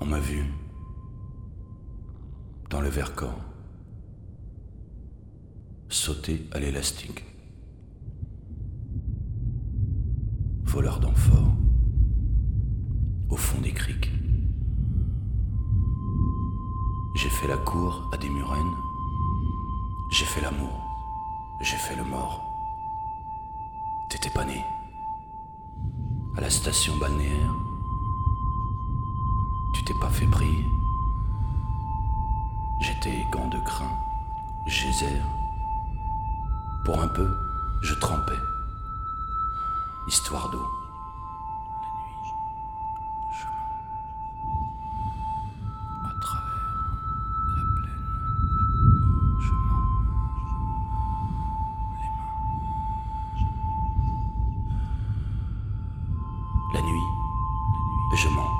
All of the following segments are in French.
On m'a vu dans le Vercors sauter à l'élastique. Voleur d'amphores au fond des criques. J'ai fait la cour à des murennes. J'ai fait l'amour. J'ai fait le mort. T'étais pas né. À la station balnéaire, tu t'es pas fait briller. J'étais gant de crin, geyser. Pour un peu, je trempais. Histoire d'eau. À travers la plaine, je mens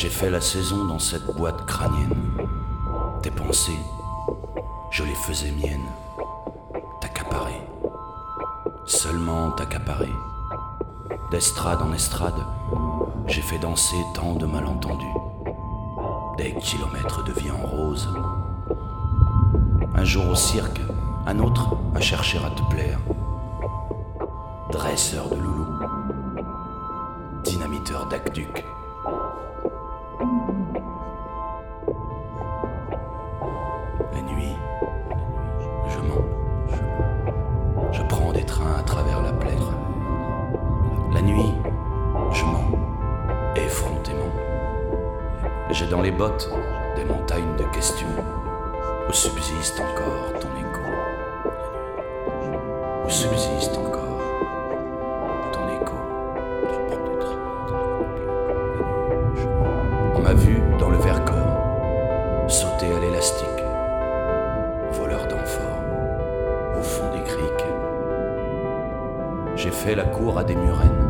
J'ai fait la saison dans cette boîte crânienne. Tes pensées, je les faisais miennes. T'accaparer. Seulement t'accaparer. D'estrade en estrade, j'ai fait danser tant de malentendus. Des kilomètres de vie en rose. Un jour au cirque, un autre à chercher à te plaire. Dresseur de loulou. Dynamiteur d'aqueduc. Dans les bottes des montagnes de questions où subsiste encore ton écho. Où subsiste encore ton écho. On m'a vu dans le Vercors sauter à l'élastique, voleur d'amphores, au fond des criques. J'ai fait la cour à des murennes,